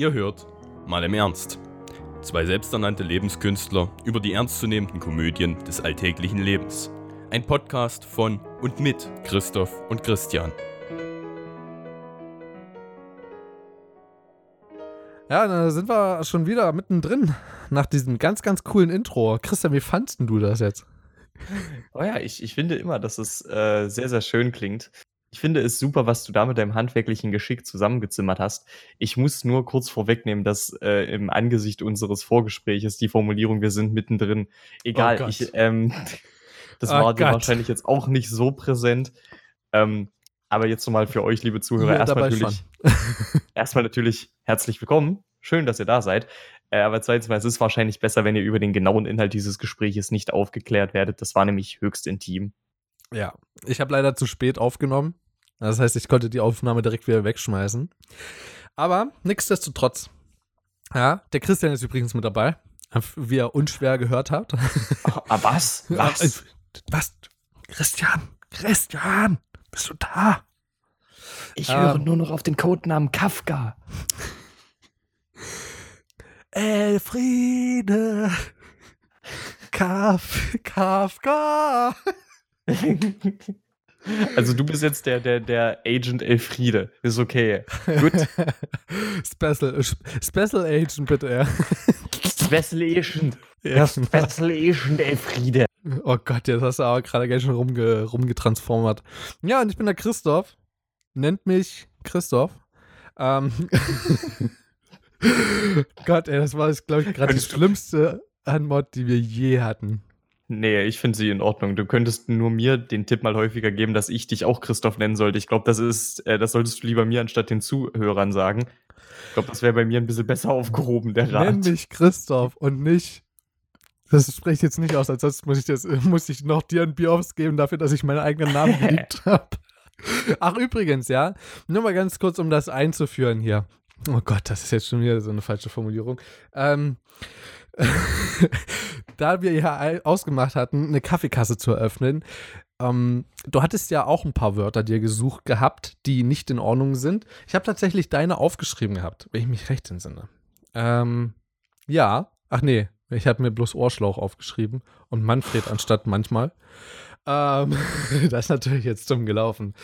Ihr hört mal im Ernst. Zwei selbsternannte Lebenskünstler über die ernstzunehmenden Komödien des alltäglichen Lebens. Ein Podcast von und mit Christoph und Christian. Ja, da sind wir schon wieder mittendrin nach diesem ganz, ganz coolen Intro. Christian, wie fandest du das jetzt? Oh ja, ich, ich finde immer, dass es äh, sehr, sehr schön klingt. Ich finde es super, was du da mit deinem handwerklichen Geschick zusammengezimmert hast. Ich muss nur kurz vorwegnehmen, dass äh, im Angesicht unseres Vorgespräches die Formulierung, wir sind mittendrin, egal, Oh ich, ähm, das Oh war dir wahrscheinlich jetzt auch nicht so präsent. Ähm, aber jetzt nochmal für euch, liebe Zuhörer, erstmal natürlich, erstmal natürlich herzlich willkommen. Schön, dass ihr da seid. Äh, aber zweitens mal, es ist wahrscheinlich besser, wenn ihr über den genauen Inhalt dieses Gespräches nicht aufgeklärt werdet. Das war nämlich höchst intim. Ja, ich habe leider zu spät aufgenommen. Das heißt, ich konnte die Aufnahme direkt wieder wegschmeißen. Aber nichtsdestotrotz. Ja, der Christian ist übrigens mit dabei, wie ihr unschwer gehört habt. Ah, was? Was? Was? Christian, Christian, bist du da? Ich höre nur noch auf den Codenamen Kafka. Elfriede. Kaf Kafka. Also du bist jetzt der, der, der Agent Elfriede. Ist okay. Gut. Special, Special Agent, bitte, ja. Special Agent. ja. Special Agent Elfriede. Oh Gott, jetzt hast du aber gerade ganz schön rumge rumgetransformert. Ja, und ich bin der Christoph. Nennt mich Christoph. Ähm Gott, ey, das war, glaube ich, gerade die schlimmste Anmod, die wir je hatten. Nee, ich finde sie in Ordnung. Du könntest nur mir den Tipp mal häufiger geben, dass ich dich auch Christoph nennen sollte. Ich glaube, das ist, äh, das solltest du lieber mir anstatt den Zuhörern sagen. Ich glaube, das wäre bei mir ein bisschen besser aufgehoben, der Rat. Nenn mich Christoph und nicht. Das spricht jetzt nicht aus, als sonst muss ich, das, muss ich noch dir ein Bier ausgeben dafür, dass ich meinen eigenen Namen geliebt habe. Ach, übrigens, ja, nur mal ganz kurz, um das einzuführen hier. Oh Gott, das ist jetzt schon wieder so eine falsche Formulierung. Ähm, da wir ja ausgemacht hatten, eine Kaffeekasse zu eröffnen, ähm, du hattest ja auch ein paar Wörter dir gesucht gehabt, die nicht in Ordnung sind. Ich habe tatsächlich deine aufgeschrieben gehabt, wenn ich mich recht entsinne. Ähm, ja, ach nee, ich habe mir bloß Ohrschlauch aufgeschrieben und Manfred anstatt manchmal. Ähm, das ist natürlich jetzt dumm gelaufen.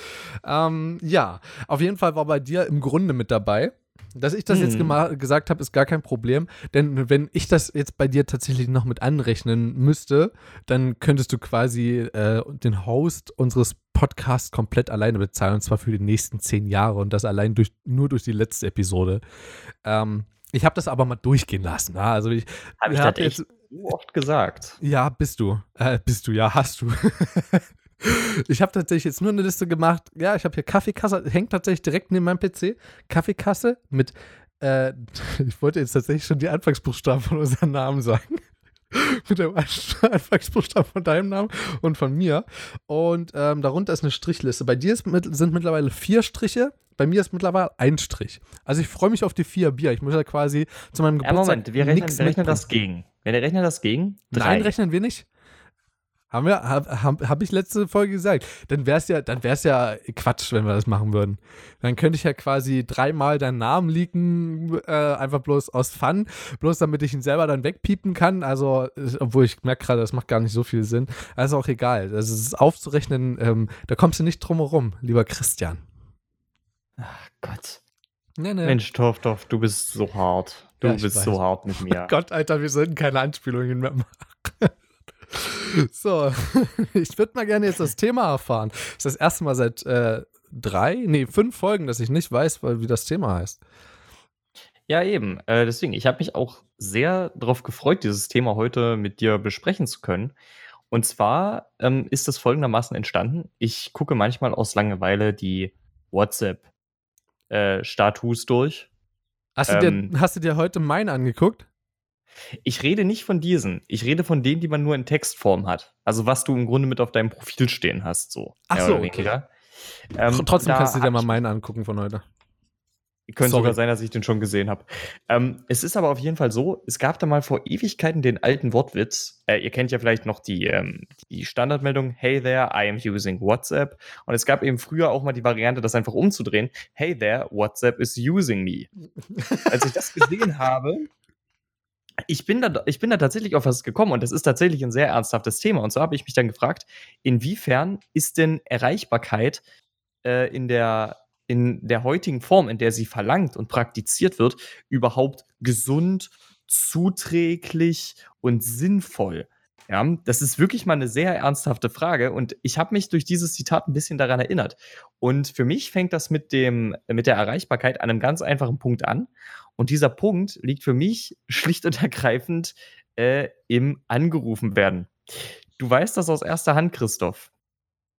Ähm, ja, auf jeden Fall war bei dir im Grunde mit dabei. Dass ich das jetzt Hm. gema- gesagt habe, ist gar kein Problem. Denn wenn ich das jetzt bei dir tatsächlich noch mit anrechnen müsste, dann könntest du quasi äh, den Host unseres Podcasts komplett alleine bezahlen. Und zwar für die nächsten zehn Jahre. Und das allein durch, nur durch die letzte Episode. Ähm, ich habe das aber mal durchgehen lassen. Ja? Also ich, Habe ich wir das echt so oft gesagt? ja, bist du. Äh, bist du, ja, hast du. ich habe tatsächlich jetzt nur eine Liste gemacht. Ja, ich habe hier Kaffeekasse, hängt tatsächlich direkt neben meinem PC. Kaffeekasse mit, äh, ich wollte jetzt tatsächlich schon die Anfangsbuchstaben von unserem Namen sagen. mit dem Anfangsbuchstaben von deinem Namen und von mir. Und ähm, darunter ist eine Strichliste. Bei dir mit, sind mittlerweile vier Striche. Bei mir ist mittlerweile ein Strich. Also ich freue mich auf die vier Bier. Ich muss ja quasi zu meinem Ja, Geburtstag Moment, wir rechnen, wir rechnen das gegen. Wir rechnen das gegen. Nein, rechnen wir nicht. Haben wir, habe hab, hab ich letzte Folge gesagt. Dann wäre es ja, dann wär's ja Quatsch, wenn wir das machen würden. Dann könnte ich ja quasi dreimal deinen Namen leaken, äh, einfach bloß aus Fun, bloß damit ich ihn selber dann wegpiepen kann. Also, obwohl ich merke gerade, das macht gar nicht so viel Sinn. Also auch egal. Also es ist aufzurechnen, ähm, da kommst du nicht drum herum, lieber Christian. Ach Gott. Nee, nee. Mensch, Torf, Torf, du bist so hart. Du Ja, bist weiß. so hart mit mir. Gott, Alter, wir sollten keine Anspielungen mehr machen. So, ich würde mal gerne jetzt das Thema erfahren. Das ist das erste Mal seit äh, drei, nee, fünf Folgen, dass ich nicht weiß, wie das Thema heißt. Ja, eben. Äh, deswegen, ich habe mich auch sehr darauf gefreut, dieses Thema heute mit dir besprechen zu können. Und zwar ähm, ist es folgendermaßen entstanden. Ich gucke manchmal aus Langeweile die WhatsApp-Status durch. Hast du, Ähm. dir, hast du dir heute meinen angeguckt? Ich rede nicht von diesen. Ich rede von denen, die man nur in Textform hat. Also was du im Grunde mit auf deinem Profil stehen hast, so. Ach so, okay. Ähm, Trotzdem kannst du dir mal meinen angucken von heute. Könnte Sorry. sogar sein, dass ich den schon gesehen habe. Ähm, es ist aber auf jeden Fall so, es gab da mal vor Ewigkeiten den alten Wortwitz. Äh, ihr kennt ja vielleicht noch die, ähm, die Standardmeldung, Hey there, I am using WhatsApp. Und es gab eben früher auch mal die Variante, das einfach umzudrehen. Hey there, WhatsApp is using me. Als ich das gesehen habe, ich bin, da, ich bin da tatsächlich auf was gekommen und das ist tatsächlich ein sehr ernsthaftes Thema. Und so habe ich mich dann gefragt, inwiefern ist denn Erreichbarkeit äh, in der in der heutigen Form, in der sie verlangt und praktiziert wird, überhaupt gesund, zuträglich und sinnvoll? Ja, das ist wirklich mal eine sehr ernsthafte Frage und ich habe mich durch dieses Zitat ein bisschen daran erinnert. Und für mich fängt das mit dem mit der Erreichbarkeit an einem ganz einfachen Punkt an. Und dieser Punkt liegt für mich schlicht und ergreifend äh, im angerufen werden. Du weißt das aus erster Hand, Christoph.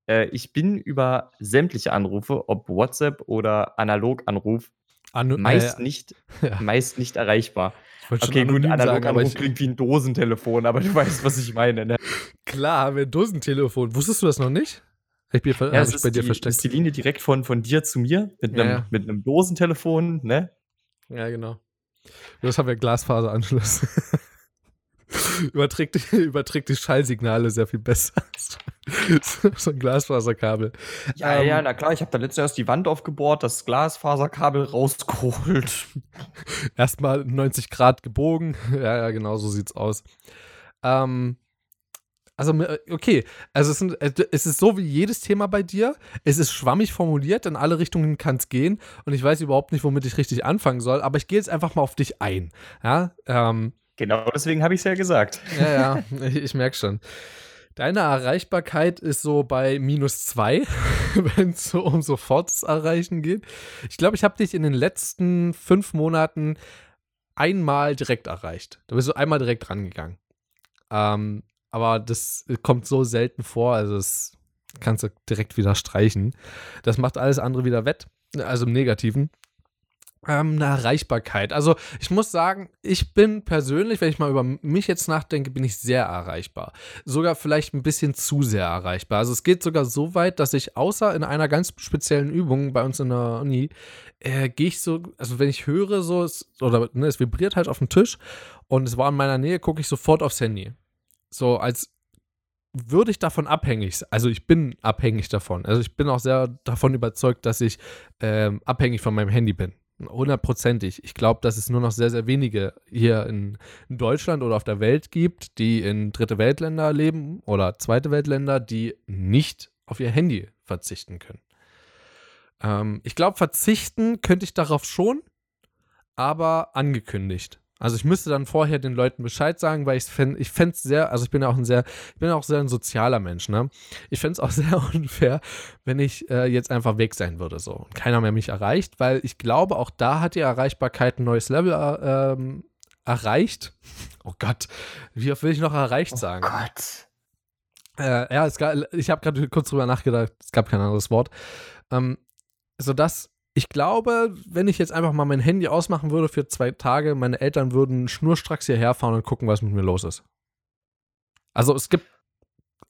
Äh, ich bin über sämtliche Anrufe, ob WhatsApp oder Analoganruf, Anu meist äh, nicht ja. meist nicht erreichbar. Okay, gut, Analoganruf klingt wie ein Dosentelefon, aber du weißt, was ich meine, ne? klar, ein Dosentelefon. Wusstest du das noch nicht? Ich, Ja, hab es ich bei dir die, versteckt. ist die Linie direkt von, von dir zu mir mit Ja, einem ja. mit einem Dosentelefon, ne? Ja, genau. Das haben wir Glasfaseranschluss. überträgt, die, überträgt die Schallsignale sehr viel besser. so ein Glasfaserkabel. Ja, Ähm, ja, na klar, ich habe da letztens erst die Wand aufgebohrt, das Glasfaserkabel rausgeholt. Erstmal 90 Grad gebogen. Ja, ja, genau so sieht's aus. Ähm, also, mir- okay, also es, sind, es ist so wie jedes Thema bei dir. Es ist schwammig formuliert, in alle Richtungen kann es gehen. Und ich weiß überhaupt nicht, womit ich richtig anfangen soll, aber ich gehe jetzt einfach mal auf dich ein. Ja, ähm, Genau deswegen habe ich es ja gesagt. ja, ja, ich, ich merke schon. Deine Erreichbarkeit ist so bei minus zwei, wenn es so um sofortes Erreichen geht. Ich glaube, ich habe dich in den letzten fünf Monaten einmal direkt erreicht. Da bist du einmal direkt rangegangen. Ähm, aber das kommt so selten vor, also das kannst du direkt wieder streichen. Das macht alles andere wieder wett, also im Negativen. Ähm, eine Erreichbarkeit. Also ich muss sagen, ich bin persönlich, wenn ich mal über mich jetzt nachdenke, bin ich sehr erreichbar. Sogar vielleicht ein bisschen zu sehr erreichbar. Also es geht sogar so weit, dass ich außer in einer ganz speziellen Übung bei uns in der Uni, äh, gehe ich so, also wenn ich höre so, es, oder ne, es vibriert halt auf dem Tisch und es war in meiner Nähe, gucke ich sofort aufs Handy. So als würde ich davon abhängig sein. Also ich bin abhängig davon. Also ich bin auch sehr davon überzeugt, dass ich ähm, abhängig von meinem Handy bin. Hundertprozentig. Ich glaube, dass es nur noch sehr, sehr wenige hier in, in Deutschland oder auf der Welt gibt, die in dritte Weltländer leben oder zweite Weltländer, die nicht auf ihr Handy verzichten können. Ähm, ich glaube, verzichten könnte ich darauf schon, aber angekündigt. Also ich müsste dann vorher den Leuten Bescheid sagen, weil ich fände ich fände es sehr, also ich bin ja auch ein sehr, ich bin auch sehr ein sozialer Mensch, ne? Ich fände es auch sehr unfair, wenn ich äh, jetzt einfach weg sein würde so und keiner mehr mich erreicht, weil ich glaube, auch da hat die Erreichbarkeit ein neues Level äh, ähm, erreicht. Oh Gott, wie oft will ich noch erreicht sagen? Gott. Äh, ja, gab, ich habe gerade kurz drüber nachgedacht, es gab kein anderes Wort. Ähm, sodass ich glaube, wenn ich jetzt einfach mal mein Handy ausmachen würde für zwei Tage, meine Eltern würden schnurstracks hierher fahren und gucken, was mit mir los ist. Also es gibt,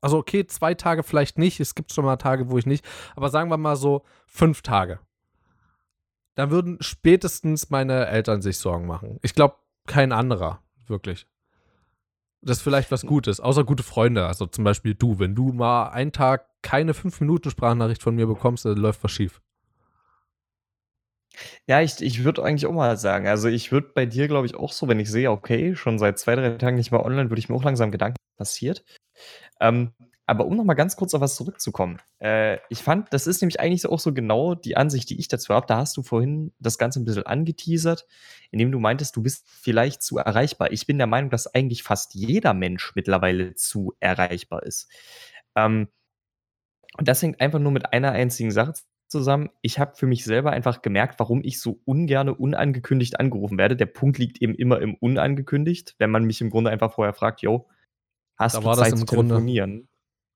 also okay, zwei Tage vielleicht nicht, es gibt schon mal Tage, wo ich nicht, aber sagen wir mal so fünf Tage. Dann würden spätestens meine Eltern sich Sorgen machen. Ich glaube, kein anderer, wirklich. Das ist vielleicht was Gutes, außer gute Freunde. Also zum Beispiel du, wenn du mal einen Tag keine fünf Minuten Sprachnachricht von mir bekommst, dann läuft was schief. Ja, ich, ich würde eigentlich auch mal sagen, also ich würde bei dir, glaube ich, auch so, wenn ich sehe, okay, schon seit zwei, drei Tagen nicht mehr online, würde ich mir auch langsam Gedanken passiert. Ähm, aber um noch mal ganz kurz auf was zurückzukommen. Äh, ich fand, das ist nämlich eigentlich auch so genau die Ansicht, die ich dazu habe. Da hast du vorhin das Ganze ein bisschen angeteasert, indem du meintest, du bist vielleicht zu erreichbar. Ich bin der Meinung, dass eigentlich fast jeder Mensch mittlerweile zu erreichbar ist. Ähm, und das hängt einfach nur mit einer einzigen Sache zusammen. Ich habe für mich selber einfach gemerkt, warum ich so ungerne unangekündigt angerufen werde. Der Punkt liegt eben immer im unangekündigt, wenn man mich im Grunde einfach vorher fragt, yo, hast Da du Zeit im zu Grunde. telefonieren?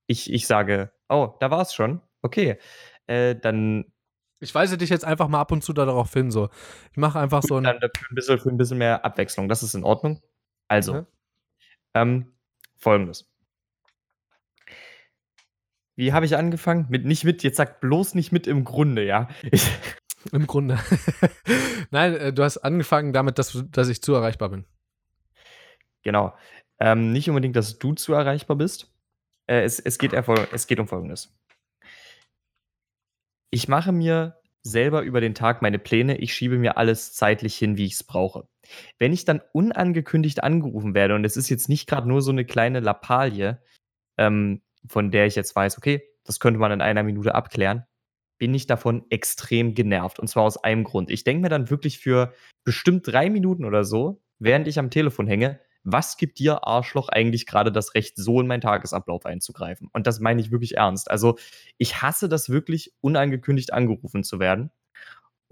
Ich, ich sage, oh, da war es schon. Okay, äh, dann, Ich weise dich jetzt einfach mal ab und zu darauf hin. So. Ich mache einfach so ein. dann dafür ein bisschen, für ein bisschen mehr Abwechslung. Das ist in Ordnung. Also, Ja. ähm, folgendes. Wie habe ich angefangen? Mit nicht mit, jetzt sagt bloß nicht mit im Grunde, ja. Ich, Im Grunde. Nein, äh, du hast angefangen damit, dass, dass ich zu erreichbar bin. Genau. Ähm, nicht unbedingt, dass du zu erreichbar bist. Äh, es, es, geht es geht um Folgendes. Ich mache mir selber über den Tag meine Pläne. Ich schiebe mir alles zeitlich hin, wie ich es brauche. Wenn ich dann unangekündigt angerufen werde, und es ist jetzt nicht gerade nur so eine kleine Lappalie, ähm, von der ich jetzt weiß, okay, das könnte man in einer Minute abklären, bin ich davon extrem genervt. Und zwar aus einem Grund. Ich denke mir dann wirklich für bestimmt drei Minuten oder so, während ich am Telefon hänge, was gibt dir Arschloch eigentlich gerade das Recht, so in meinen Tagesablauf einzugreifen? Und das meine ich wirklich ernst. Also ich hasse das wirklich, unangekündigt angerufen zu werden.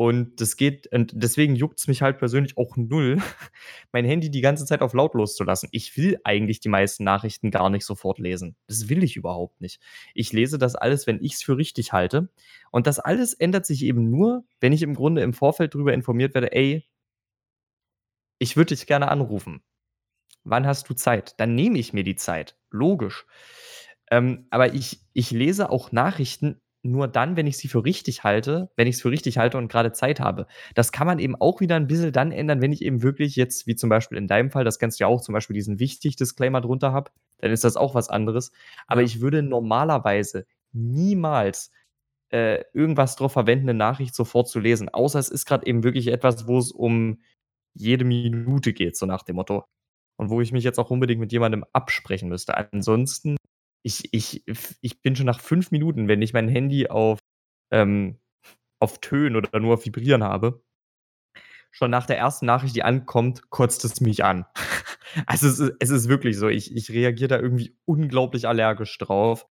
Und das geht, und deswegen juckt es mich halt persönlich auch null, mein Handy die ganze Zeit auf lautlos zu lassen. Ich will eigentlich die meisten Nachrichten gar nicht sofort lesen. Das will ich überhaupt nicht. Ich lese das alles, wenn ich es für richtig halte. Und das alles ändert sich eben nur, wenn ich im Grunde im Vorfeld darüber informiert werde, ey, ich würde dich gerne anrufen. Wann hast du Zeit? Dann nehme ich mir die Zeit. Logisch. Ähm, aber ich, ich lese auch Nachrichten nur dann, wenn ich sie für richtig halte, wenn ich es für richtig halte und gerade Zeit habe. Das kann man eben auch wieder ein bisschen dann ändern, wenn ich eben wirklich jetzt, wie zum Beispiel in deinem Fall, das kennst du ja auch, zum Beispiel diesen Wichtig-Disclaimer drunter habe, dann ist das auch was anderes. Aber ich würde normalerweise niemals äh, irgendwas drauf verwenden, eine Nachricht sofort zu lesen. Außer es ist gerade eben wirklich etwas, wo es um jede Minute geht, so nach dem Motto. Und wo ich mich jetzt auch unbedingt mit jemandem absprechen müsste. Ansonsten ich, ich, ich bin schon nach fünf Minuten, wenn ich mein Handy auf, ähm, auf Tönen oder nur auf Vibrieren habe, schon nach der ersten Nachricht, die ankommt, kotzt es mich an. also es ist, es ist wirklich so, ich, ich reagiere da irgendwie unglaublich allergisch drauf.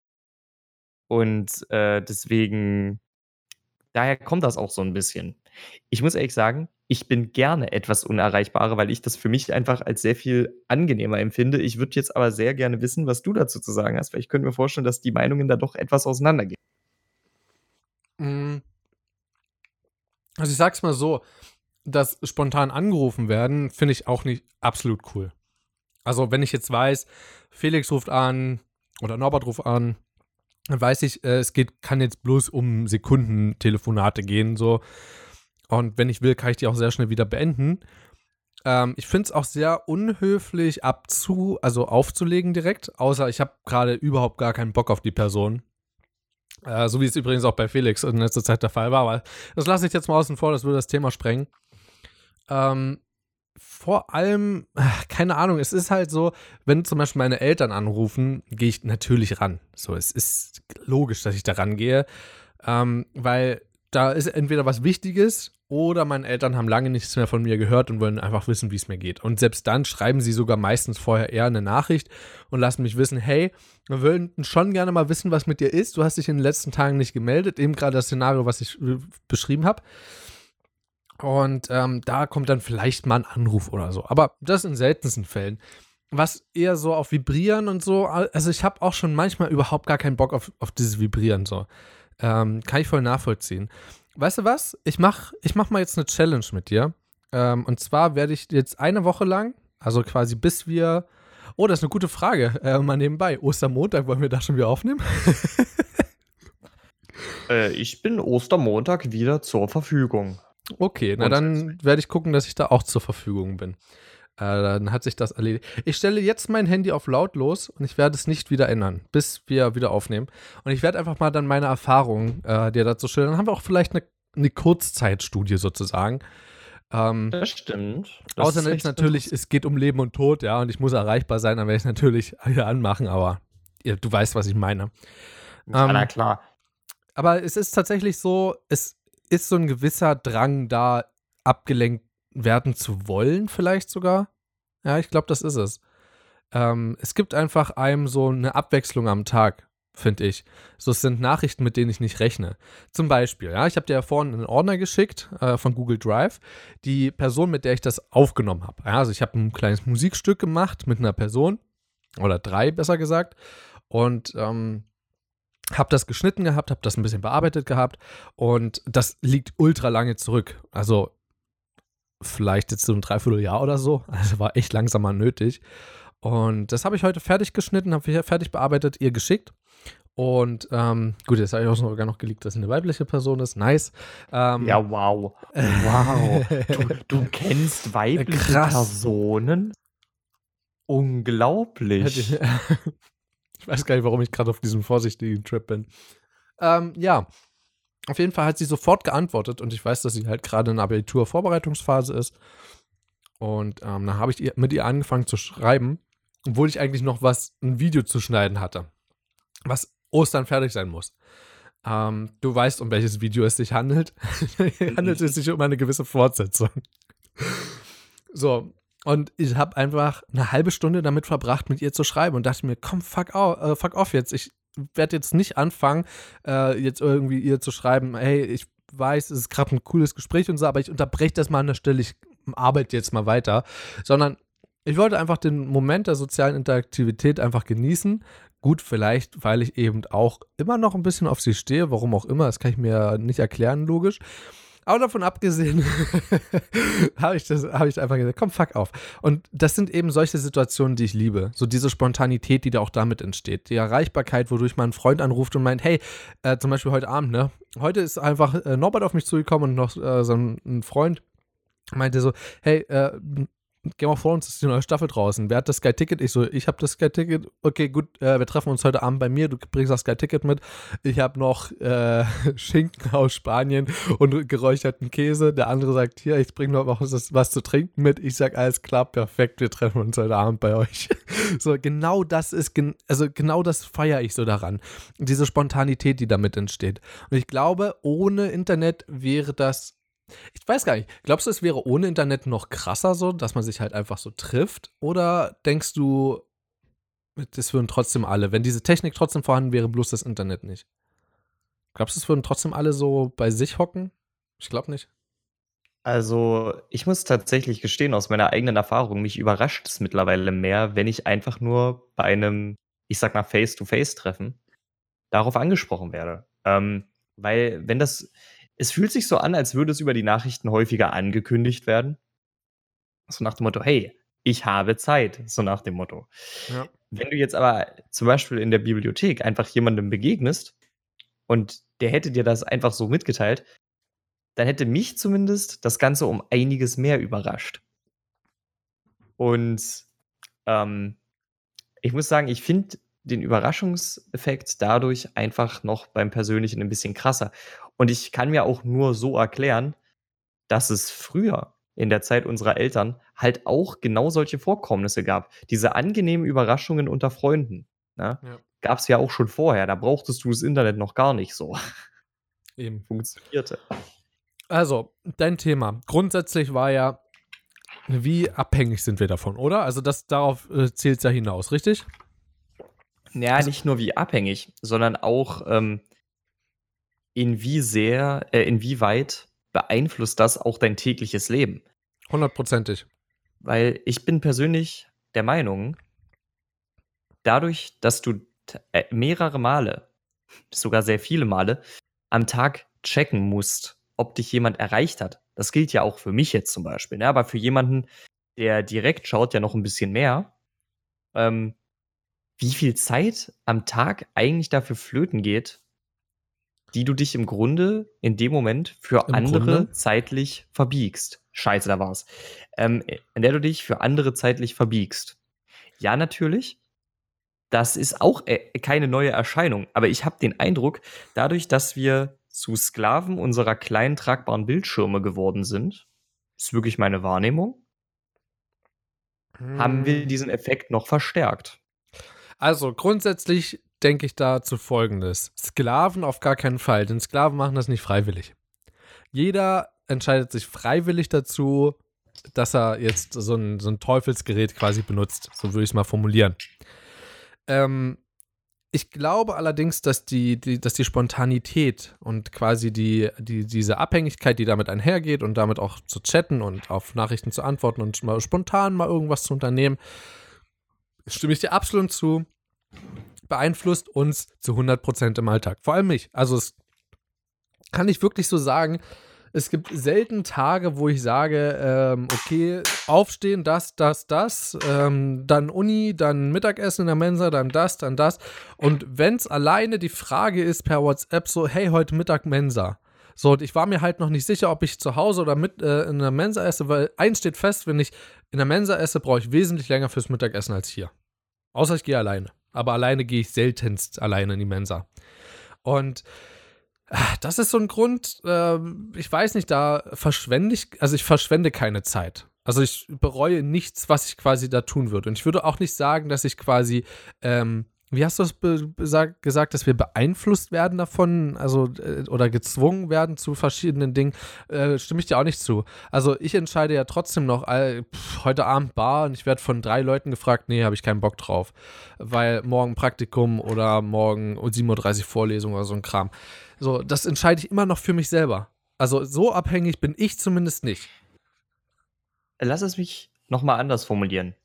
Und äh, deswegen, daher kommt das auch so ein bisschen. Ich muss ehrlich sagen, ich bin gerne etwas unerreichbarer, weil ich das für mich einfach als sehr viel angenehmer empfinde. Ich würde jetzt aber sehr gerne wissen, was du dazu zu sagen hast, weil ich könnte mir vorstellen, dass die Meinungen da doch etwas auseinandergehen. Mm. Also ich sag's mal so, dass spontan angerufen werden, finde ich auch nicht absolut cool. Also wenn ich jetzt weiß, Felix ruft an oder Norbert ruft an, dann weiß ich, äh, es geht, kann jetzt bloß um Sekundentelefonate gehen, so. Und wenn ich will, kann ich die auch sehr schnell wieder beenden. Ähm, ich finde es auch sehr unhöflich abzu, also aufzulegen direkt, außer ich habe gerade überhaupt gar keinen Bock auf die Person. Äh, so wie es übrigens auch bei Felix in letzter Zeit der Fall war, aber das lasse ich jetzt mal außen vor, das würde das Thema sprengen. Ähm, vor allem, keine Ahnung, es ist halt so, wenn zum Beispiel meine Eltern anrufen, gehe ich natürlich ran. So, es ist logisch, dass ich da rangehe, ähm, weil da ist entweder was Wichtiges oder meine Eltern haben lange nichts mehr von mir gehört und wollen einfach wissen, wie es mir geht. Und selbst dann schreiben sie sogar meistens vorher eher eine Nachricht und lassen mich wissen, hey, wir würden schon gerne mal wissen, was mit dir ist. Du hast dich in den letzten Tagen nicht gemeldet, eben gerade das Szenario, was ich äh, beschrieben habe. Und ähm, da kommt dann vielleicht mal ein Anruf oder so. Aber das in seltensten Fällen. Was eher so auf Vibrieren und so, also ich habe auch schon manchmal überhaupt gar keinen Bock auf, auf dieses Vibrieren so. Ähm, kann ich voll nachvollziehen. Weißt du was? Ich mach, ich mach mal jetzt eine Challenge mit dir. Ähm, und zwar werde ich jetzt eine Woche lang, also quasi bis wir. Oh, das ist eine gute Frage. Äh, mal nebenbei. Ostermontag wollen wir da schon wieder aufnehmen? äh, ich bin Ostermontag wieder zur Verfügung. Okay, na dann werde ich gucken, dass ich da auch zur Verfügung bin. Äh, dann hat sich das erledigt. Ich stelle jetzt mein Handy auf lautlos und ich werde es nicht wieder ändern, bis wir wieder aufnehmen. Und ich werde einfach mal dann meine Erfahrungen äh, dir dazu stellen. Dann haben wir auch vielleicht eine, eine Kurzzeitstudie sozusagen. Ähm, das stimmt. Das außer jetzt natürlich, es geht um Leben und Tod, ja, und ich muss erreichbar sein, dann werde ich es natürlich hier anmachen, aber ja, du weißt, was ich meine. Ja, ähm, na klar. Aber es ist tatsächlich so, es ist so ein gewisser Drang da, abgelenkt werden zu wollen, vielleicht sogar. Ja, ich glaube, das ist es. Ähm, es gibt einfach einem so eine Abwechslung am Tag, finde ich. So, es sind Nachrichten, mit denen ich nicht rechne. Zum Beispiel, ja, ich habe dir ja vorhin einen Ordner geschickt äh, von Google Drive, die Person, mit der ich das aufgenommen habe. Ja, also ich habe ein kleines Musikstück gemacht mit einer Person, oder drei besser gesagt, und ähm, habe das geschnitten gehabt, habe das ein bisschen bearbeitet gehabt und das liegt ultra lange zurück. Also vielleicht jetzt so ein Dreivierteljahr oder so. Also war echt langsamer nötig. Und das habe ich heute fertig geschnitten, habe fertig bearbeitet, ihr geschickt. Und ähm, gut, jetzt habe ich auch sogar noch geleakt, dass es eine weibliche Person ist. Nice. Ähm, Ja, wow. Wow. Du, du kennst weibliche Krass. Personen? Unglaublich. Ich, weiß gar nicht, warum ich gerade auf diesem vorsichtigen Trip bin. Ähm, ja, auf jeden Fall hat sie sofort geantwortet und ich weiß, dass sie halt gerade in Abitur-Vorbereitungsphase ist. Und ähm, dann habe ich mit ihr angefangen zu schreiben, obwohl ich eigentlich noch was, ein Video zu schneiden hatte, was Ostern fertig sein muss. Ähm, du weißt, um welches Video es sich handelt. handelt es sich um eine gewisse Fortsetzung. So, und ich habe einfach eine halbe Stunde damit verbracht, mit ihr zu schreiben und dachte mir, komm, fuck, au, äh, fuck off jetzt. Ich werde jetzt nicht anfangen, äh, jetzt irgendwie ihr zu schreiben, hey, ich weiß, es ist gerade ein cooles Gespräch und so, aber ich unterbreche das mal an der Stelle, ich arbeite jetzt mal weiter, sondern ich wollte einfach den Moment der sozialen Interaktivität einfach genießen. Gut, vielleicht, weil ich eben auch immer noch ein bisschen auf sie stehe, warum auch immer, das kann ich mir nicht erklären, logisch. Aber davon abgesehen habe ich, habe ich einfach gesagt, komm, fuck auf. Und das sind eben solche Situationen, die ich liebe. So diese Spontanität, die da auch damit entsteht. Die Erreichbarkeit, wodurch man einen Freund anruft und meint, hey, äh, zum Beispiel heute Abend, ne? Heute ist einfach äh, Norbert auf mich zugekommen und noch äh, so ein, ein Freund meinte so, hey, äh, Game of Thrones ist die neue Staffel draußen. Wer hat das Sky Ticket? Ich so, ich habe das Sky Ticket. Okay, gut, äh, wir treffen uns heute Abend bei mir. Du bringst das Sky Ticket mit. Ich habe noch äh, Schinken aus Spanien und geräucherten Käse. Der andere sagt, hier, ich bringe noch was, was zu trinken mit. Ich sag, alles klar, perfekt, wir treffen uns heute Abend bei euch. so, genau das ist, gen also genau das feiere ich so daran. Diese Spontanität, die damit entsteht. Und ich glaube, ohne Internet wäre das ich weiß gar nicht. Glaubst du, es wäre ohne Internet noch krasser so, dass man sich halt einfach so trifft? Oder denkst du, das würden trotzdem alle, wenn diese Technik trotzdem vorhanden wäre, bloß das Internet nicht? Glaubst du, es würden trotzdem alle so bei sich hocken? Ich glaube nicht. Also, ich muss tatsächlich gestehen, aus meiner eigenen Erfahrung, mich überrascht es mittlerweile mehr, wenn ich einfach nur bei einem, ich sag mal, Face-to-Face-Treffen darauf angesprochen werde. Ähm, weil, wenn das, es fühlt sich so an, als würde es über die Nachrichten häufiger angekündigt werden. So nach dem Motto, hey, ich habe Zeit, so nach dem Motto. Ja. Wenn du jetzt aber zum Beispiel in der Bibliothek einfach jemandem begegnest und der hätte dir das einfach so mitgeteilt, dann hätte mich zumindest das Ganze um einiges mehr überrascht. Und ähm, ich muss sagen, ich finde den Überraschungseffekt dadurch einfach noch beim Persönlichen ein bisschen krasser. Und ich kann mir auch nur so erklären, dass es früher in der Zeit unserer Eltern halt auch genau solche Vorkommnisse gab. Diese angenehmen Überraschungen unter Freunden. Ne? Ja. Gab es ja auch schon vorher. Da brauchtest du das Internet noch gar nicht so. Eben. Funktionierte. Also, dein Thema. Grundsätzlich war ja, wie abhängig sind wir davon, oder? Also, das darauf äh, zielt ja hinaus, richtig? Ja, nicht nur wie abhängig, sondern auch ähm, wie sehr, äh, inwieweit beeinflusst das auch dein tägliches Leben. Hundertprozentig. Weil ich bin persönlich der Meinung, dadurch, dass du äh, mehrere Male, sogar sehr viele Male, am Tag checken musst, ob dich jemand erreicht hat. Das gilt ja auch für mich jetzt zum Beispiel, ne? aber für jemanden, der direkt schaut, ja noch ein bisschen mehr. Ähm, wie viel Zeit am Tag eigentlich dafür flöten geht, die du dich im Grunde in dem Moment für Im andere Grunde? zeitlich verbiegst. Scheiße, da war's. Ähm, in der du dich für andere zeitlich verbiegst. Ja, natürlich. Das ist auch äh, keine neue Erscheinung. Aber ich habe den Eindruck, dadurch, dass wir zu Sklaven unserer kleinen tragbaren Bildschirme geworden sind, ist wirklich meine Wahrnehmung, haben Hm. wir diesen Effekt noch verstärkt. Also grundsätzlich denke ich dazu folgendes. Sklaven auf gar keinen Fall, denn Sklaven machen das nicht freiwillig. Jeder entscheidet sich freiwillig dazu, dass er jetzt so ein, so ein Teufelsgerät quasi benutzt. So würde ich es mal formulieren. Ähm, ich glaube allerdings, dass die, die, dass die Spontanität und quasi die, die, diese Abhängigkeit, die damit einhergeht und damit auch zu chatten und auf Nachrichten zu antworten und mal spontan mal irgendwas zu unternehmen, stimme ich dir absolut zu, beeinflusst uns zu 100% im Alltag. Vor allem mich. Also es kann ich wirklich so sagen, es gibt selten Tage, wo ich sage, ähm, okay, aufstehen, das, das, das, ähm, dann Uni, dann Mittagessen in der Mensa, dann das, dann das. Und wenn es alleine die Frage ist per WhatsApp so, hey, heute Mittag Mensa. So, und ich war mir halt noch nicht sicher, ob ich zu Hause oder mit äh, in der Mensa esse, weil eins steht fest, wenn ich in der Mensa esse, brauche ich wesentlich länger fürs Mittagessen als hier. Außer ich gehe alleine. Aber alleine gehe ich seltenst alleine in die Mensa. Und ah, das ist so ein Grund, äh, ich weiß nicht, da verschwende ich, also ich verschwende keine Zeit. Also ich bereue nichts, was ich quasi da tun würde. Und ich würde auch nicht sagen, dass ich quasi ähm, wie hast du es gesagt, dass wir beeinflusst werden davon, also äh, oder gezwungen werden zu verschiedenen Dingen, äh, stimme ich dir auch nicht zu. Also ich entscheide ja trotzdem noch, äh, pff, heute Abend Bar und ich werde von drei Leuten gefragt, nee, habe ich keinen Bock drauf, weil morgen Praktikum oder morgen 7.30 Uhr Vorlesung oder so ein Kram. So, das entscheide ich immer noch für mich selber. Also so abhängig bin ich zumindest nicht. Lass es mich nochmal anders formulieren.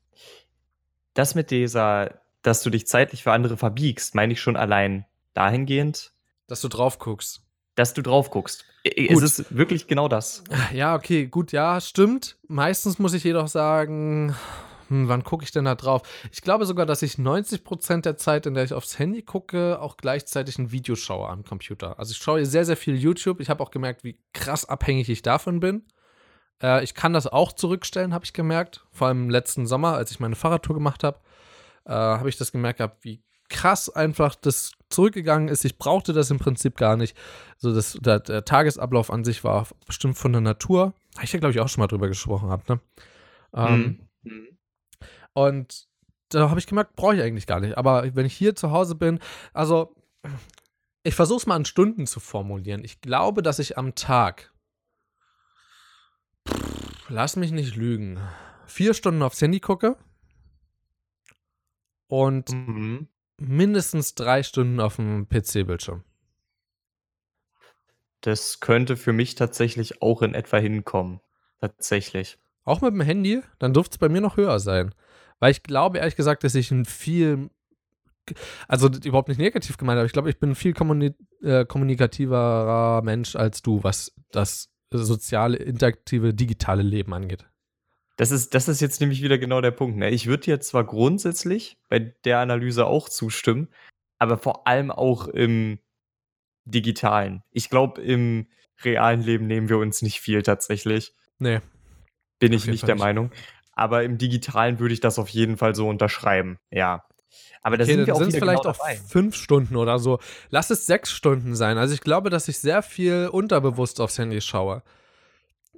Das mit dieser dass du dich zeitlich für andere verbiegst, meine ich schon allein dahingehend. Dass du drauf guckst. Dass du drauf guckst. Es ist wirklich genau das. Ja, okay, gut, ja, stimmt. Meistens muss ich jedoch sagen, hm, wann gucke ich denn da drauf? Ich glaube sogar, dass ich 90% der Zeit, in der ich aufs Handy gucke, auch gleichzeitig ein Video schaue am Computer. Also ich schaue sehr, sehr viel YouTube. Ich habe auch gemerkt, wie krass abhängig ich davon bin. Äh, ich kann das auch zurückstellen, habe ich gemerkt. Vor allem letzten Sommer, als ich meine Fahrradtour gemacht habe äh, habe ich das gemerkt gehabt, wie krass einfach das zurückgegangen ist. Ich brauchte das im Prinzip gar nicht. So, das, der, Tagesablauf an sich war bestimmt von der Natur. Habe ich ja, glaube ich, auch schon mal drüber gesprochen gehabt, ne? Ähm, mhm. Und da habe ich gemerkt, brauche ich eigentlich gar nicht. Aber wenn ich hier zu Hause bin, also ich versuche es mal in Stunden zu formulieren. Ich glaube, dass ich am Tag, pff, lass mich nicht lügen, vier Stunden aufs Handy gucke und mhm. mindestens drei Stunden auf dem PC-Bildschirm. Das könnte für mich tatsächlich auch in etwa hinkommen. Tatsächlich. Auch mit dem Handy? Dann dürfte es bei mir noch höher sein. Weil ich glaube, ehrlich gesagt, dass ich ein viel, also überhaupt nicht negativ gemeint, aber ich glaube, ich bin ein viel kommuni äh, kommunikativerer Mensch als du, was das soziale, interaktive, digitale Leben angeht. Das ist, das ist jetzt nämlich wieder genau der Punkt. Ne? Ich würde dir zwar grundsätzlich bei der Analyse auch zustimmen, aber vor allem auch im Digitalen. Ich glaube, im realen Leben nehmen wir uns nicht viel tatsächlich. Nee. Bin ich nicht der nicht. Meinung. Aber im Digitalen würde ich das auf jeden Fall so unterschreiben. Ja. Aber da okay, sind wir auch vielleicht genau auch dabei. fünf Stunden oder so. Lass es sechs Stunden sein. Also ich glaube, dass ich sehr viel unterbewusst aufs Handy schaue.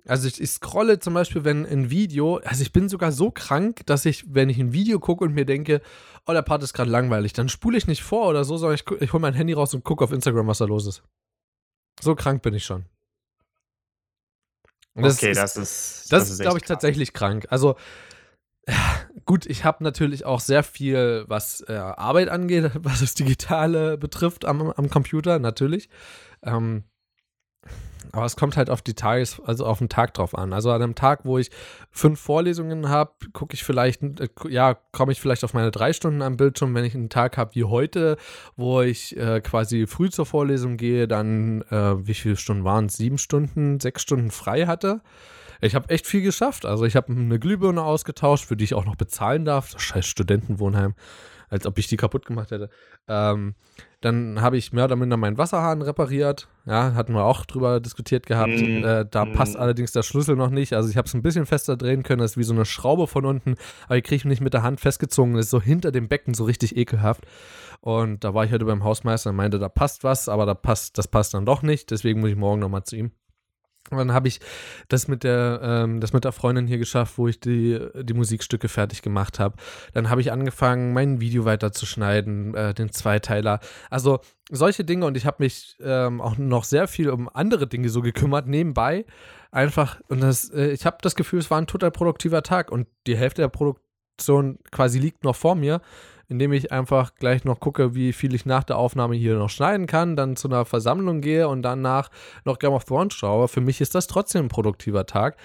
Also ich, ich, scrolle zum Beispiel, wenn ein Video, also ich bin sogar so krank, dass ich, wenn ich ein Video gucke und mir denke, oh, der Part ist gerade langweilig, dann spule ich nicht vor oder so, sondern ich, ich hole mein Handy raus und gucke auf Instagram, was da los ist. So krank bin ich schon. Das okay, ist, das ist. Das, das ist, glaube ich, krank. tatsächlich krank. Also, gut, ich habe natürlich auch sehr viel, was äh, Arbeit angeht, was das Digitale betrifft am, am Computer, natürlich. Ähm, aber es kommt halt auf die Tages-, also auf den Tag drauf an. Also an einem Tag, wo ich fünf Vorlesungen habe, gucke ich vielleicht, äh, ja, komme ich vielleicht auf meine drei Stunden am Bildschirm. Wenn ich einen Tag habe wie heute, wo ich äh, quasi früh zur Vorlesung gehe, dann, äh, wie viele Stunden waren es? Sieben Stunden, sechs Stunden frei hatte. Ich habe echt viel geschafft. Also ich habe eine Glühbirne ausgetauscht, für die ich auch noch bezahlen darf. Das scheiß Studentenwohnheim als ob ich die kaputt gemacht hätte. Ähm, dann habe ich mehr oder minder meinen Wasserhahn repariert. Ja, hatten wir auch drüber diskutiert gehabt. Mm, äh, da mm. passt allerdings der Schlüssel noch nicht. Also ich habe es ein bisschen fester drehen können. Das ist wie so eine Schraube von unten. Aber ich kriege ihn nicht mit der Hand festgezogen. Das ist so hinter dem Becken so richtig ekelhaft. Und da war ich heute beim Hausmeister und meinte, da passt was, aber da passt, das passt dann doch nicht. Deswegen muss ich morgen nochmal zu ihm. Und dann habe ich das mit der, ähm, das mit der Freundin hier geschafft, wo ich die, die Musikstücke fertig gemacht habe. Dann habe ich angefangen, mein Video weiterzuschneiden, äh, den Zweiteiler. Also solche Dinge und ich habe mich ähm, auch noch sehr viel um andere Dinge so gekümmert, nebenbei. Einfach, und das, äh, ich habe das Gefühl, es war ein total produktiver Tag und die Hälfte der Produktion quasi liegt noch vor mir indem ich einfach gleich noch gucke, wie viel ich nach der Aufnahme hier noch schneiden kann, dann zu einer Versammlung gehe und danach noch Game of Thrones schaue. Für mich ist das trotzdem ein produktiver Tag.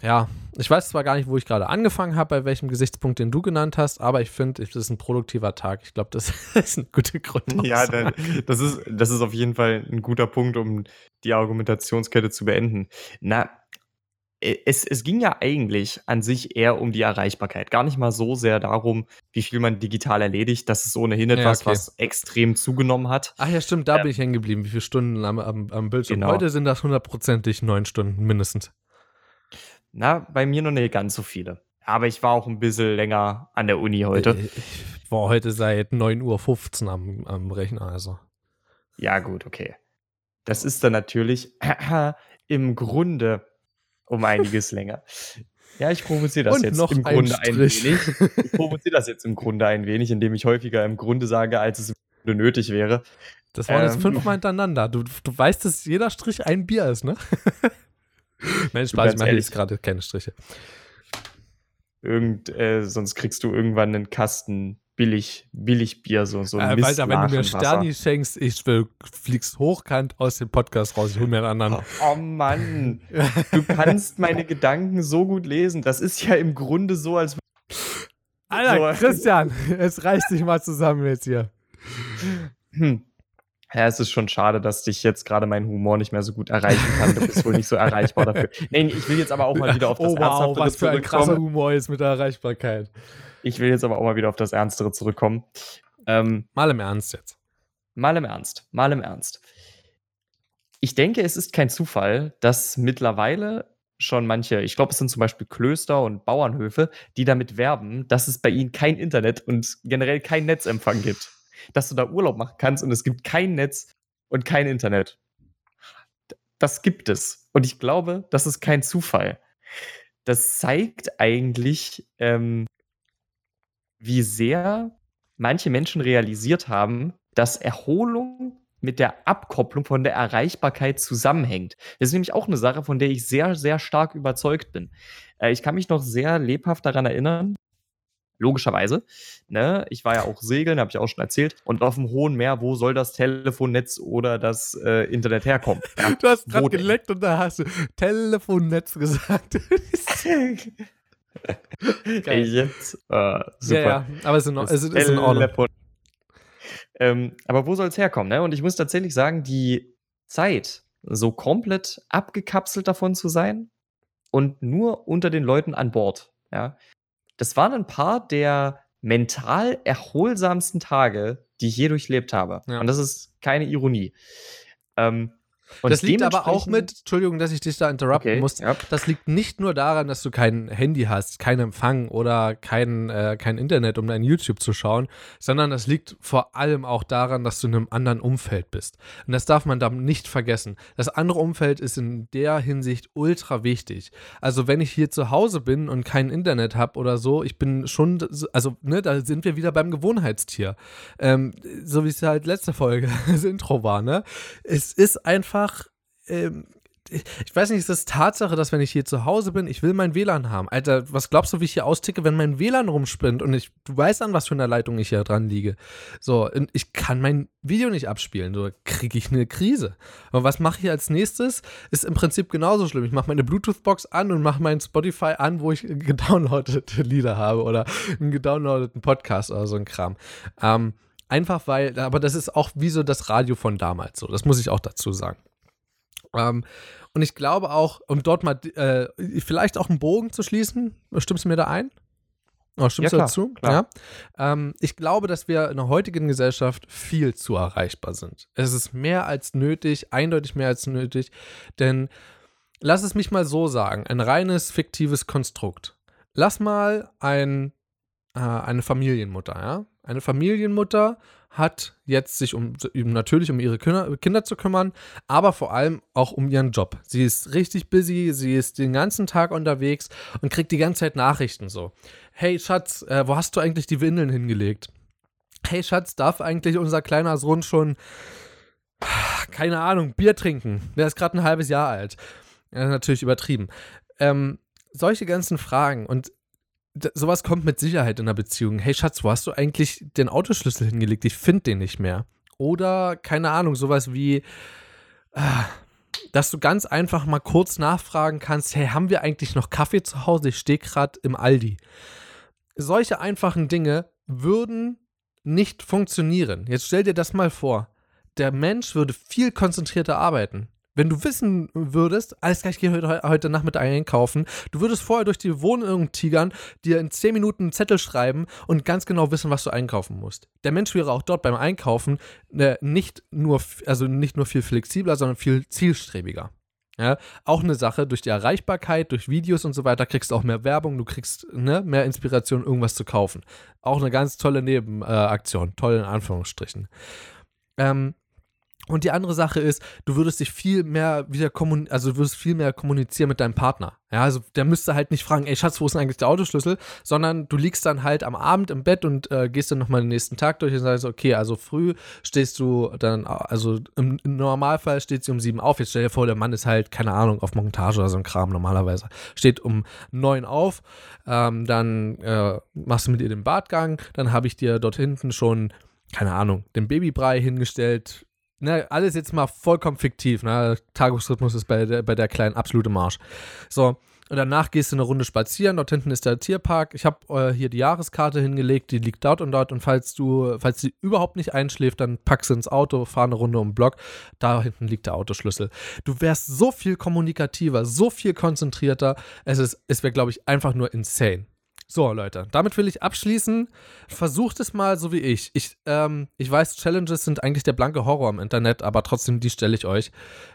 Ja, Ich weiß zwar gar nicht, wo ich gerade angefangen habe, bei welchem Gesichtspunkt, den du genannt hast, aber ich finde, das ist ein produktiver Tag. Ich glaube, das ist ein guter Grund. Ja, das ist, das ist auf jeden Fall ein guter Punkt, um die Argumentationskette zu beenden. Na, es, es ging ja eigentlich an sich eher um die Erreichbarkeit. Gar nicht mal so sehr darum, wie viel man digital erledigt. Das ist ohnehin etwas, ja, okay. was extrem zugenommen hat. Ach ja, stimmt, da ähm, bin ich hängen geblieben. Wie viele Stunden am, am, am Bildschirm? Genau. Heute sind das hundertprozentig neun Stunden mindestens. Na, bei mir noch nicht ganz so viele. Aber ich war auch ein bisschen länger an der Uni heute. Ich war heute seit 9.15 Uhr am, am Rechner, also. Ja, gut, okay. Das ist dann natürlich im Grunde um einiges länger. Ja, ich provoziere das Und jetzt noch im Grunde ein, ein wenig. Ich provoziere das jetzt im Grunde ein wenig, indem ich häufiger im Grunde sage, als es nötig wäre. Das waren ähm, jetzt fünfmal hintereinander. Du, du weißt, dass jeder Strich ein Bier ist, ne? Nein, Spaß, ich mache jetzt gerade keine Striche. Irgend, äh, sonst kriegst du irgendwann einen Kasten billig, billig Bier, so, so ein äh, Alter, wenn du mir Sterni schenkst, ich will, fliegst hochkant aus dem Podcast raus, ich hol mir einen anderen. Oh, oh Mann, du kannst meine Gedanken so gut lesen. Das ist ja im Grunde so, als Alter, so, Christian, es reißt sich mal zusammen jetzt hier. Hm. Ja, es ist schon schade, dass dich jetzt gerade mein Humor nicht mehr so gut erreichen kann. Du bist wohl nicht so erreichbar dafür. Nee, ich will jetzt aber auch mal wieder auf das oh, wow, was für ein krasser Humor jetzt mit der Erreichbarkeit. Ich will jetzt aber auch mal wieder auf das Ernstere zurückkommen. Ähm, mal im Ernst jetzt. Mal im Ernst. Mal im Ernst. Ich denke, es ist kein Zufall, dass mittlerweile schon manche, ich glaube, es sind zum Beispiel Klöster und Bauernhöfe, die damit werben, dass es bei ihnen kein Internet und generell kein Netzempfang gibt. Dass du da Urlaub machen kannst und es gibt kein Netz und kein Internet. Das gibt es. Und ich glaube, das ist kein Zufall. Das zeigt eigentlich, ähm, wie sehr manche Menschen realisiert haben, dass Erholung mit der Abkopplung von der Erreichbarkeit zusammenhängt. Das ist nämlich auch eine Sache, von der ich sehr, sehr stark überzeugt bin. Äh, ich kann mich noch sehr lebhaft daran erinnern, logischerweise. Ne? Ich war ja auch segeln, habe ich auch schon erzählt. Und auf dem hohen Meer, wo soll das Telefonnetz oder das äh, Internet herkommen? Ja, du hast gerade geleckt und da hast du Telefonnetz gesagt. Jetzt. Äh, super. Ja, ja, aber es ist in, es ist in Ordnung. Ähm, aber wo soll es herkommen? Ne? Und ich muss tatsächlich sagen, die Zeit, so komplett abgekapselt davon zu sein und nur unter den Leuten an Bord, ja, das waren ein paar der mental erholsamsten Tage, die ich je durchlebt habe. Ja. Und das ist keine Ironie. Ähm, und das liegt aber auch mit, Entschuldigung, dass ich dich da interrupten okay, muss, ja. das liegt nicht nur daran, dass du kein Handy hast, keinen Empfang oder kein, äh, kein Internet, um dein YouTube zu schauen, sondern das liegt vor allem auch daran, dass du in einem anderen Umfeld bist. Und das darf man da nicht vergessen. Das andere Umfeld ist in der Hinsicht ultra wichtig. Also wenn ich hier zu Hause bin und kein Internet habe oder so, ich bin schon, also ne, da sind wir wieder beim Gewohnheitstier. Ähm, so wie es halt letzte Folge das Intro war, ne? Es ist einfach einfach, ähm, ich weiß nicht, ist das Tatsache, dass wenn ich hier zu Hause bin, ich will mein WLAN haben. Alter, was glaubst du, wie ich hier austicke, wenn mein WLAN rumspinnt und ich, du weißt an was für einer Leitung ich hier dran liege. So, ich kann mein Video nicht abspielen, so kriege ich eine Krise. Aber was mache ich als nächstes? Ist im Prinzip genauso schlimm. Ich mache meine Bluetooth-Box an und mache mein Spotify an, wo ich gedownloadete Lieder habe oder einen gedownloadeten Podcast oder so ein Kram. Ähm, einfach weil, aber das ist auch wie so das Radio von damals so. Das muss ich auch dazu sagen. Ähm, und ich glaube auch, um dort mal äh, vielleicht auch einen Bogen zu schließen, stimmst du mir da ein? Oh, stimmst ja, du dazu? Klar. Ja. Ähm, ich glaube, dass wir in der heutigen Gesellschaft viel zu erreichbar sind. Es ist mehr als nötig, eindeutig mehr als nötig, denn lass es mich mal so sagen: ein reines fiktives Konstrukt. Lass mal ein, äh, eine Familienmutter, ja? Eine Familienmutter hat jetzt sich um, natürlich um ihre Kinder, zu kümmern, aber vor allem auch um ihren Job. Sie ist richtig busy, sie ist den ganzen Tag unterwegs und kriegt die ganze Zeit Nachrichten so. Hey Schatz, äh, wo hast du eigentlich die Windeln hingelegt? Hey Schatz, darf eigentlich unser kleiner Sohn schon, keine Ahnung, Bier trinken? Der ist gerade ein halbes Jahr alt. Ja, natürlich übertrieben. Ähm, solche ganzen Fragen und sowas kommt mit Sicherheit in einer Beziehung. Hey Schatz, wo hast du eigentlich den Autoschlüssel hingelegt? Ich finde den nicht mehr. Oder, keine Ahnung, sowas wie, ah, dass du ganz einfach mal kurz nachfragen kannst, hey, haben wir eigentlich noch Kaffee zu Hause? Ich stehe gerade im Aldi. Solche einfachen Dinge würden nicht funktionieren. Jetzt stell dir das mal vor. Der Mensch würde viel konzentrierter arbeiten. Wenn du wissen würdest, alles gleich, ich gehe heute, heute Nachmittag einkaufen, du würdest vorher durch die Wohnung tigern, dir in 10 Minuten einen Zettel schreiben und ganz genau wissen, was du einkaufen musst. Der Mensch wäre auch dort beim Einkaufen äh, nicht, nur, also nicht nur viel flexibler, sondern viel zielstrebiger. Ja, auch eine Sache, durch die Erreichbarkeit, durch Videos und so weiter, kriegst du auch mehr Werbung, du kriegst ne, mehr Inspiration, irgendwas zu kaufen. Auch eine ganz tolle Nebenaktion, äh, toll in Anführungsstrichen. Ähm, und die andere Sache ist, du würdest dich viel mehr wieder kommunizieren, also du würdest viel mehr kommunizieren mit deinem Partner. Ja, also der müsste halt nicht fragen, ey Schatz, wo ist denn eigentlich der Autoschlüssel? Sondern du liegst dann halt am Abend im Bett und äh, gehst dann nochmal den nächsten Tag durch und sagst, okay, also früh stehst du dann, also im, im, Normalfall steht sie um sieben auf. Jetzt stell dir vor, der Mann ist halt, keine Ahnung, auf Montage oder so ein Kram normalerweise. Steht um neun auf, ähm, dann äh, machst du mit ihr den Badgang, dann habe ich dir dort hinten schon keine Ahnung, den Babybrei hingestellt, ne, alles jetzt mal vollkommen fiktiv. Ne? Tagesrhythmus ist bei der, bei der kleinen absolute Marsch. So, und danach gehst du eine Runde spazieren. Dort hinten ist der Tierpark. Ich habe äh, hier die Jahreskarte hingelegt, die liegt dort und dort. Und falls du, falls sie überhaupt nicht einschläft, dann packst du ins Auto, fahr eine Runde um den Block. Da hinten liegt der Autoschlüssel. Du wärst so viel kommunikativer, so viel konzentrierter. Es es wäre, glaube ich, einfach nur insane. So, Leute, damit will ich abschließen. Versucht es mal so wie ich. Ich, ähm, ich weiß, Challenges sind eigentlich der blanke Horror im Internet, aber trotzdem, die stelle ich euch.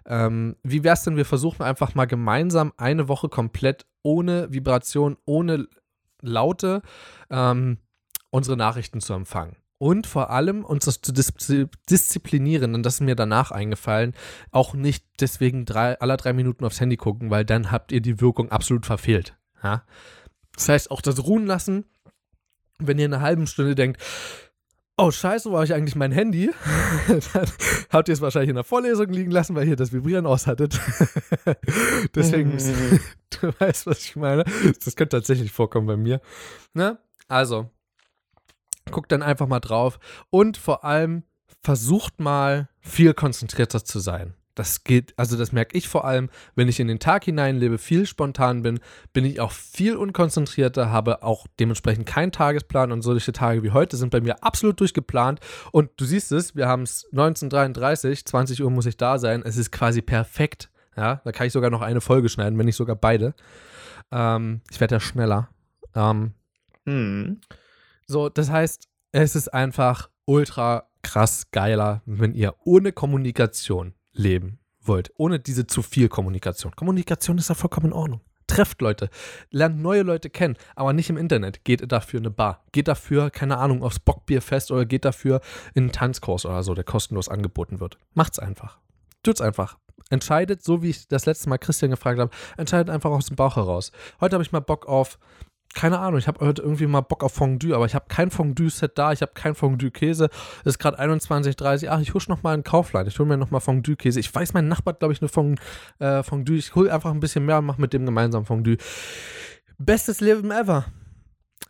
Ähm, wie wäre es denn, wir versuchen einfach mal gemeinsam eine Woche komplett ohne Vibration, ohne Laute ähm, unsere Nachrichten zu empfangen. Und vor allem uns das zu disziplinieren, und das ist mir danach eingefallen, auch nicht deswegen drei, aller drei Minuten aufs Handy gucken, weil dann habt ihr die Wirkung absolut verfehlt. Ja? Das heißt, auch das Ruhen lassen, wenn ihr in einer halben Stunde denkt, oh scheiße, wo habe ich eigentlich mein Handy? dann habt ihr es wahrscheinlich in der Vorlesung liegen lassen, weil ihr das Vibrieren aushattet. Deswegen, du weißt, was ich meine. Das könnte tatsächlich vorkommen bei mir. Ne? Also, guckt dann einfach mal drauf und vor allem versucht mal viel konzentrierter zu sein. Das geht, also das merke ich vor allem, wenn ich in den Tag hineinlebe, viel spontan bin, bin ich auch viel unkonzentrierter, habe auch dementsprechend keinen Tagesplan und solche Tage wie heute sind bei mir absolut durchgeplant. Und du siehst es, wir haben es 1933, 20 Uhr muss ich da sein. Es ist quasi perfekt. Ja, da kann ich sogar noch eine Folge schneiden, wenn nicht sogar beide. Ähm, ich werde ja schneller. Ähm, hm. So, das heißt, es ist einfach ultra krass geiler, wenn ihr ohne Kommunikation leben wollt, ohne diese zu viel Kommunikation. Kommunikation ist ja vollkommen in Ordnung. Trefft Leute, lernt neue Leute kennen, aber nicht im Internet. Geht dafür in eine Bar. Geht dafür, keine Ahnung, aufs Bockbierfest oder geht dafür in einen Tanzkurs oder so, der kostenlos angeboten wird. Macht's einfach. Tut's einfach. Entscheidet, so wie ich das letzte Mal Christian gefragt habe, entscheidet einfach aus dem Bauch heraus. Heute habe ich mal Bock auf keine Ahnung, ich habe heute irgendwie mal Bock auf Fondue, aber ich habe kein Fondue-Set da, ich habe kein Fondue-Käse. Es ist gerade 21.30 Ach, ich husch noch mal einen Kaufland. Ich hole mir noch mal Fondue-Käse. Ich weiß, mein Nachbar hat, glaube ich, eine Fond äh, Fondue. Ich hole einfach ein bisschen mehr und mache mit dem gemeinsam Fondue. Bestes Leben ever.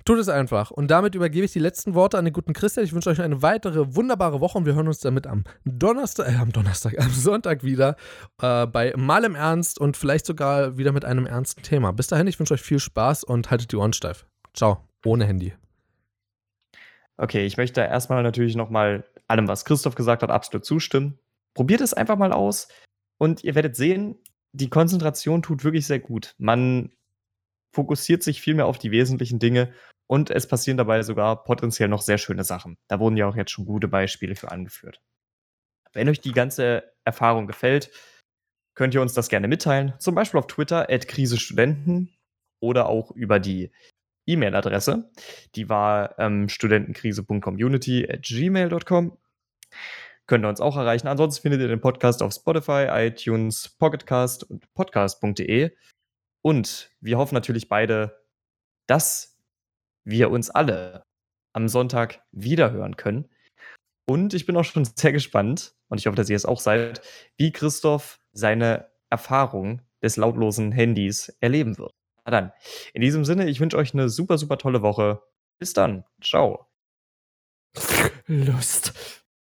Tut es einfach. Und damit übergebe ich die letzten Worte an den guten Christian. Ich wünsche euch eine weitere wunderbare Woche und wir hören uns damit am Donnerstag, äh, am Donnerstag, am Sonntag wieder äh, bei Mal im Ernst und vielleicht sogar wieder mit einem ernsten Thema. Bis dahin, ich wünsche euch viel Spaß und haltet die Ohren steif. Ciao, ohne Handy. Okay, ich möchte erstmal natürlich nochmal allem, was Christoph gesagt hat, absolut zustimmen. Probiert es einfach mal aus und ihr werdet sehen, die Konzentration tut wirklich sehr gut. Man fokussiert sich viel mehr auf die wesentlichen Dinge und es passieren dabei sogar potenziell noch sehr schöne Sachen. Da wurden ja auch jetzt schon gute Beispiele für angeführt. Wenn euch die ganze Erfahrung gefällt, könnt ihr uns das gerne mitteilen. Zum Beispiel auf Twitter, krisestudenten oder auch über die E-Mail-Adresse. Die war ähm, studentenkrise.community at gmail.com. Könnt ihr uns auch erreichen. Ansonsten findet ihr den Podcast auf Spotify, iTunes, Pocketcast und podcast.de. Und wir hoffen natürlich beide, dass wir uns alle am Sonntag wiederhören können. Und ich bin auch schon sehr gespannt, und ich hoffe, dass ihr es auch seid, wie Christoph seine Erfahrung des lautlosen Handys erleben wird. Na dann, in diesem Sinne, ich wünsche euch eine super, super tolle Woche. Bis dann. Ciao. Lust.